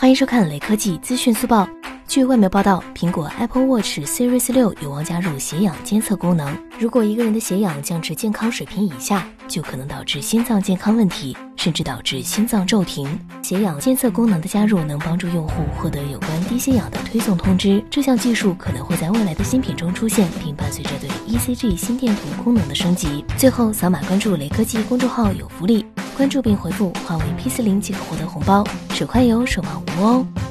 欢迎收看雷科技资讯速报。据外媒报道，苹果 Apple Watch Series 六有望加入血氧监测功能。如果一个人的血氧降至健康水平以下，就可能导致心脏健康问题，甚至导致心脏骤停。血氧监测功能的加入能帮助用户获得有关低血氧的推送通知。这项技术可能会在未来的新品中出现，并伴随着对 ECG 心电图功能的升级。最后，扫码关注雷科技公众号有福利。关注并回复“华为 P 四零”即可获得红包，手快有，手慢无哦。